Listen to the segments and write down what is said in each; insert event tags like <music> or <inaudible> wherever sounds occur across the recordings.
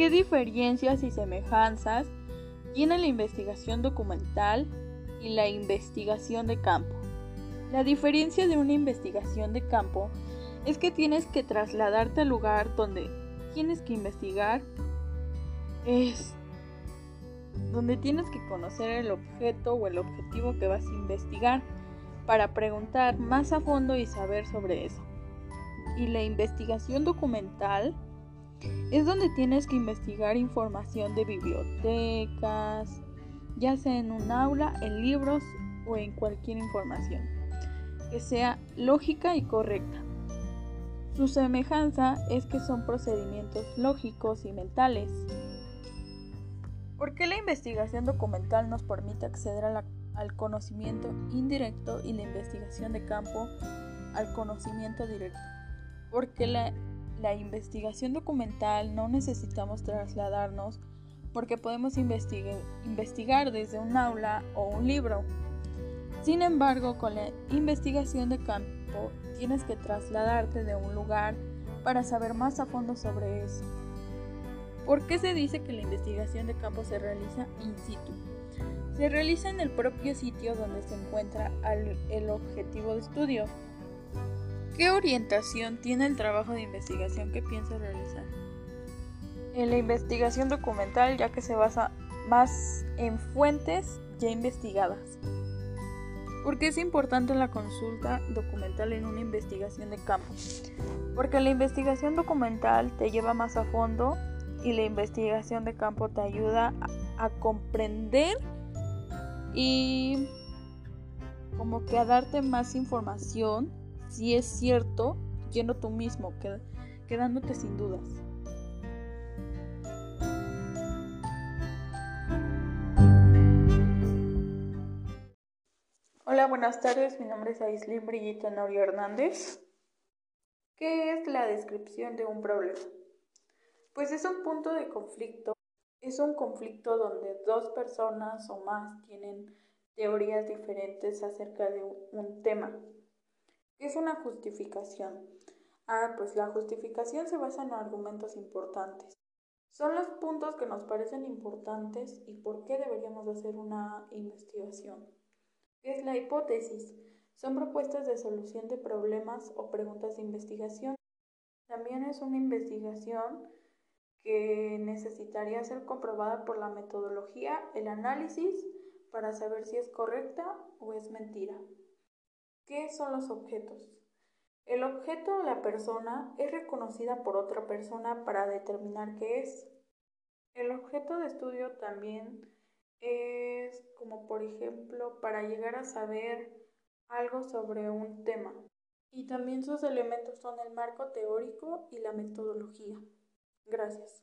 ¿Qué diferencias y semejanzas tiene la investigación documental y la investigación de campo? La diferencia de una investigación de campo es que tienes que trasladarte al lugar donde tienes que investigar, es donde tienes que conocer el objeto o el objetivo que vas a investigar para preguntar más a fondo y saber sobre eso. Y la investigación documental es donde tienes que investigar información de bibliotecas, ya sea en un aula, en libros o en cualquier información, que sea lógica y correcta. Su semejanza es que son procedimientos lógicos y mentales. ¿Por qué la investigación documental nos permite acceder al conocimiento indirecto y la investigación de campo al conocimiento directo? Porque la, la investigación documental no necesitamos trasladarnos porque podemos investigar desde un aula o un libro. Sin embargo, con la investigación de campo tienes que trasladarte de un lugar para saber más a fondo sobre eso. ¿Por qué se dice que la investigación de campo se realiza in situ? Se realiza en el propio sitio donde se encuentra el objetivo de estudio. ¿Qué orientación tiene el trabajo de investigación que piensa realizar? En la investigación documental ya que se basa más en fuentes ya investigadas. ¿Por qué es importante la consulta documental en una investigación de campo? Porque la investigación documental te lleva más a fondo y la investigación de campo te ayuda a, comprender y como que a darte más información si es cierto yendo tú mismo, quedándote sin dudas. Hola, buenas tardes. Mi nombre es Aislinn Brillita Norio Hernández. ¿Qué es la descripción de un problema? Pues es un punto de conflicto. Es un conflicto donde dos personas o más tienen teorías diferentes acerca de un tema. ¿Qué es una justificación? Ah, pues la justificación se basa en argumentos importantes. Son los puntos que nos parecen importantes y por qué deberíamos hacer una investigación. ¿Qué es la hipótesis? Son propuestas de solución de problemas o preguntas de investigación. También es una investigación que necesitaría ser comprobada por la metodología, el análisis, para saber si es correcta o es mentira. ¿Qué son los objetos? El objeto o la persona es reconocida por otra persona para determinar qué es. El objeto de estudio también es como por ejemplo para llegar a saber algo sobre un tema. Y también sus elementos son el marco teórico y la metodología. Gracias.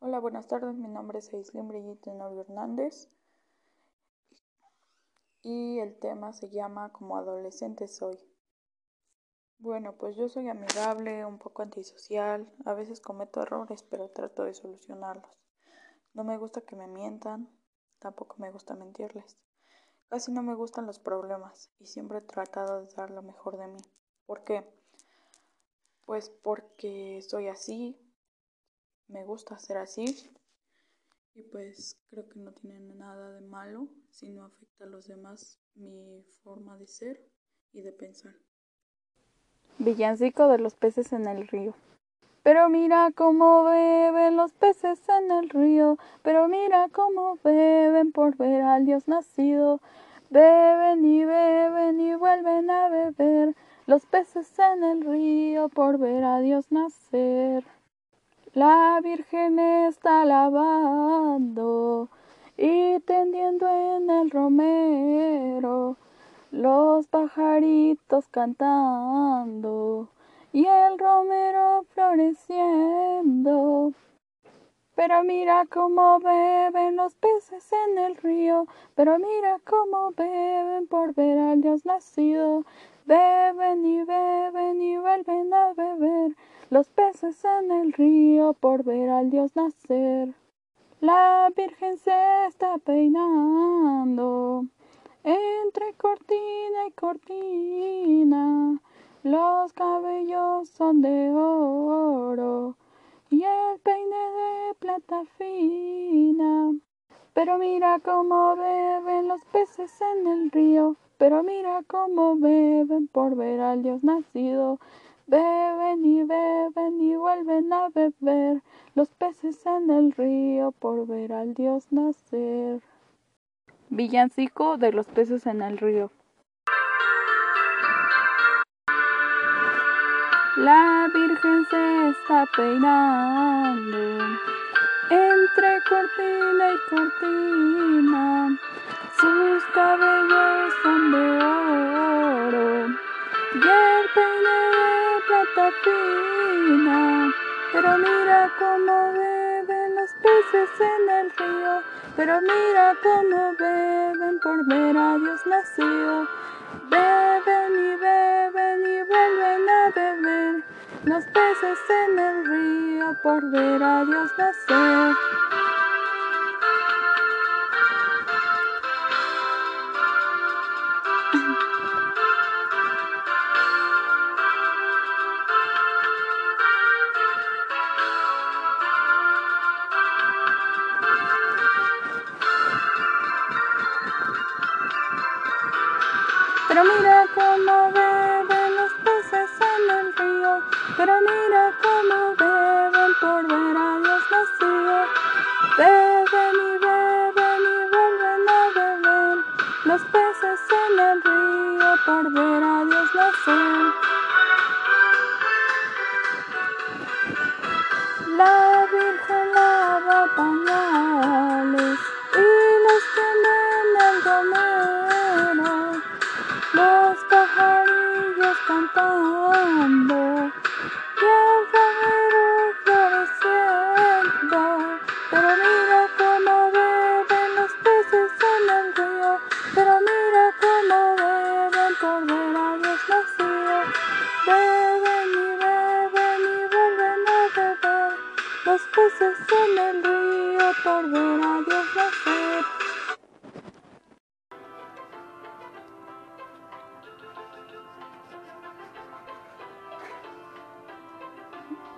Hola, buenas tardes. Mi nombre es Aislinn Brigitte Norio Hernández. Y el tema se llama Como adolescente soy. Bueno, pues yo soy amigable, un poco antisocial, a veces cometo errores, pero trato de solucionarlos. No me gusta que me mientan, tampoco me gusta mentirles. Casi no me gustan los problemas y siempre he tratado de dar lo mejor de mí. ¿Por qué? Pues porque soy así, me gusta ser así y pues creo que no tiene nada de malo si no afecta a los demás mi forma de ser y de pensar. Villancico de los peces en el río. Pero mira cómo beben los peces en el río, pero mira cómo beben por ver al Dios nacido. Beben y beben y vuelven a beber los peces en el río por ver a Dios nacer. La Virgen está lavando y tendiendo en el romero los pajaritos cantando y el romero floreciendo. Pero mira cómo beben los peces en el río, pero mira cómo beben por ver al Dios nacido. Beben y beben y vuelven a beber los peces en el río por ver al Dios nacer. La Virgen se está peinando entre cortina y cortina los cabellos son de oro y el peine de plata fina. Pero mira cómo beben los peces en el río, pero mira cómo beben por ver al Dios nacido. Beben y beben y vuelven a beber los peces en el río por ver al Dios nacer. Villancico de los peces en el río. La Virgen se está peinando entre cortina y cortina. Sus cabellos son de oro y el Pero mira cómo beben los peces en el río. Pero mira cómo beben por ver a Dios nacido. Beben y beben y vuelven a beber los peces en el río por ver a Dios nacer. Por ver a Dios nacer. La Virgen lava pañales y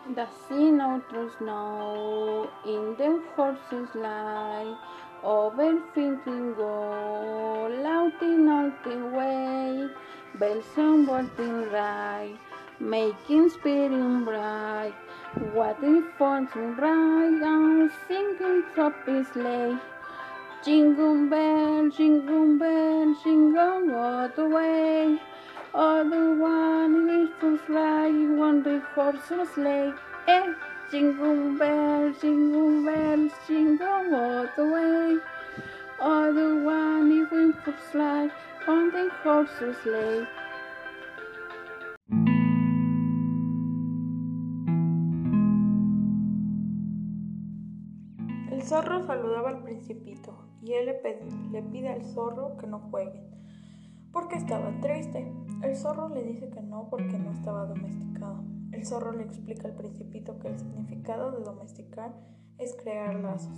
The sea outros snow in the horses lie over thinking go louting out the way. Bells on bolting right making spinning bright. Water falling right and singing softly sleigh jingle bell jingle bell jingle all the way the one is to fly on the horse's sleigh. Eh, jingle bell, jingle bell, jingle all the way. The one is to fly on the horse's sleigh. El zorro saludaba al principito y él le, pide al zorro que no jueguen, porque estaba triste. El zorro le dice que no porque no estaba domesticado. El zorro le explica al principito que el significado de domesticar es crear lazos.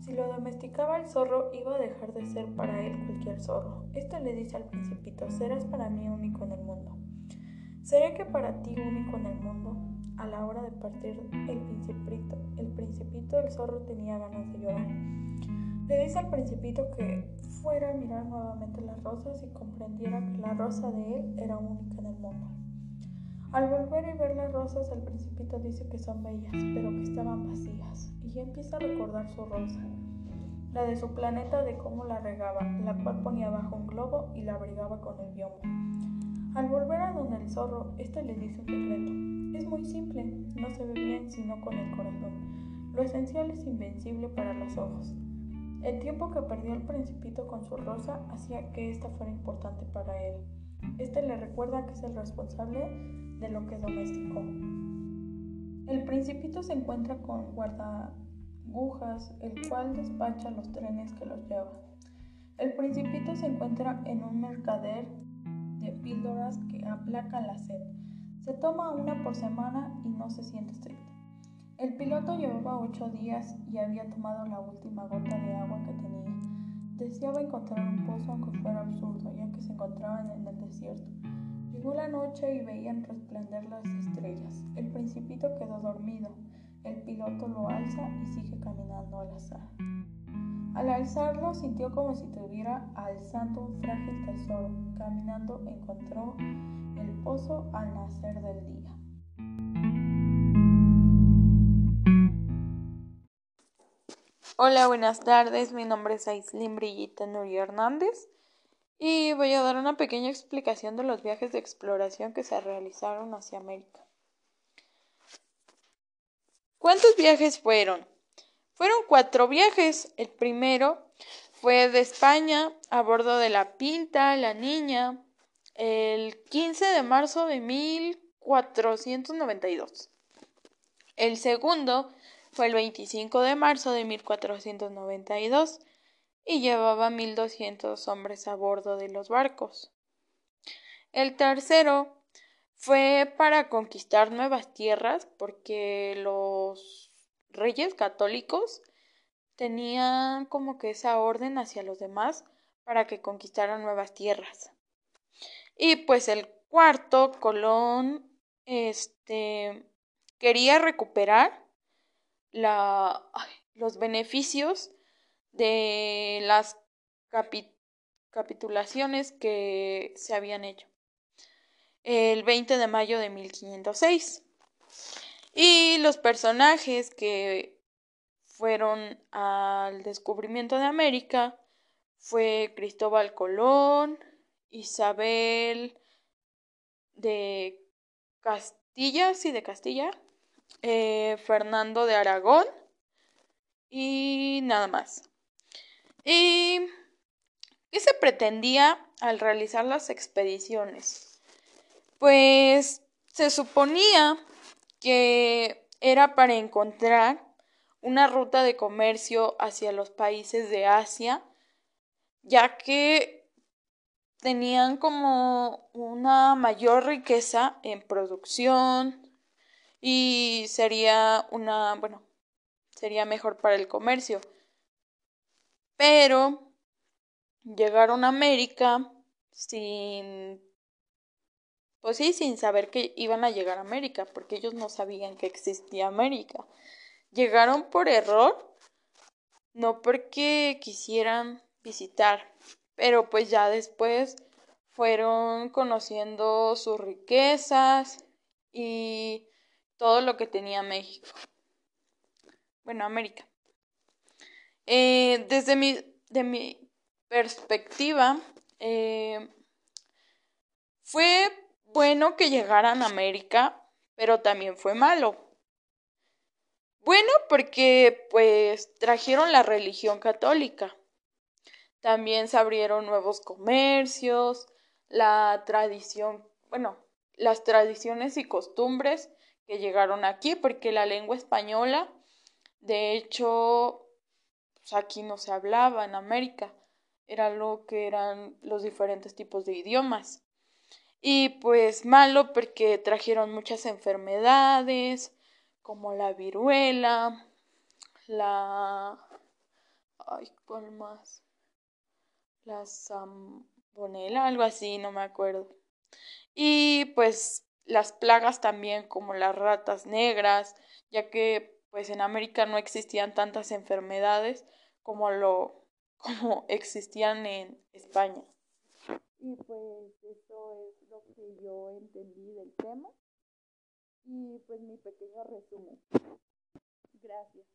Si lo domesticaba el zorro iba a dejar de ser para él cualquier zorro. Este le dice al principito, serás para mí único en el mundo. ¿Seré que para ti único en el mundo? A la hora de partir el principito, el principito del zorro tenía ganas de llorar. Le dice al principito que fuera a mirar nuevamente las rosas y comprendiera que la rosa de él era única en el mundo. Al volver y ver las rosas, el principito dice que son bellas, pero que estaban vacías, y empieza a recordar su rosa, la de su planeta de cómo la regaba, la cual ponía bajo un globo y la abrigaba con el biombo. Al volver a donde el zorro, este le dice un secreto. Es muy simple, no se ve bien sino con el corazón. Lo esencial es invencible para los ojos. El tiempo que perdió el principito con su rosa hacía que esta fuera importante para él. Este le recuerda que es el responsable de lo que domesticó. El principito se encuentra con guardagujas, el cual despacha los trenes que los llevan. El principito se encuentra en un mercader de píldoras que aplacan la sed. Se toma una por semana y no se siente estricto. El piloto llevaba ocho días y había tomado la última gota de agua que tenía. Deseaba encontrar un pozo aunque fuera absurdo, ya que se encontraban en el desierto. Llegó la noche y veían resplandecer las estrellas. El principito quedó dormido. El piloto lo alza y sigue caminando al azar. Al alzarlo sintió como si estuviera alzando un frágil tesoro. Caminando encontró el pozo al nacer del día. Hola, buenas tardes. Mi nombre es Aislinn Brillita Nuri Hernández y voy a dar una pequeña explicación de los viajes de exploración que se realizaron hacia América. ¿Cuántos viajes fueron? Fueron cuatro viajes. El primero fue de España a bordo de la Pinta, la Niña, el 15 de marzo de 1492. El segundo fue el 25 de marzo de 1492 y llevaba 1.200 hombres a bordo de los barcos. El tercero fue para conquistar nuevas tierras porque los reyes católicos tenían como que esa orden hacia los demás para que conquistaran nuevas tierras. Y pues el cuarto, Colón, este, quería recuperar la, los beneficios de las capitulaciones que se habían hecho el 20 de mayo de 1506. Y los personajes que fueron al descubrimiento de América fue Cristóbal Colón, Isabel de Castilla, sí, de Castilla, eh, Fernando de Aragón y nada más. ¿Y qué se pretendía al realizar las expediciones? Pues se suponía que era para encontrar una ruta de comercio hacia los países de Asia, ya que tenían como una mayor riqueza en producción y sería una, bueno, sería mejor para el comercio. Pero llegaron a América sin pues sí, sin saber que iban a llegar a América, porque ellos no sabían que existía América. Llegaron por error, no porque quisieran visitar, pero pues ya después fueron conociendo sus riquezas y todo lo que tenía México. Bueno, América. Eh, desde mi, de mi perspectiva, eh, fue bueno que llegaran a América, pero también fue malo. Bueno, porque pues trajeron la religión católica. También se abrieron nuevos comercios, la tradición, bueno, las tradiciones y costumbres que llegaron aquí, porque la lengua española, de hecho, pues aquí no se hablaba en América, era lo que eran los diferentes tipos de idiomas. Y pues malo porque trajeron muchas enfermedades como la viruela, la... Ay, ¿cuál más? La zambonela, algo así, no me acuerdo. Y pues las plagas también como las ratas negras, ya que pues en América no existían tantas enfermedades como lo <laughs> como existían en España. Y pues eso es lo que yo entendí del tema. Y pues mi pequeño resumen. Gracias.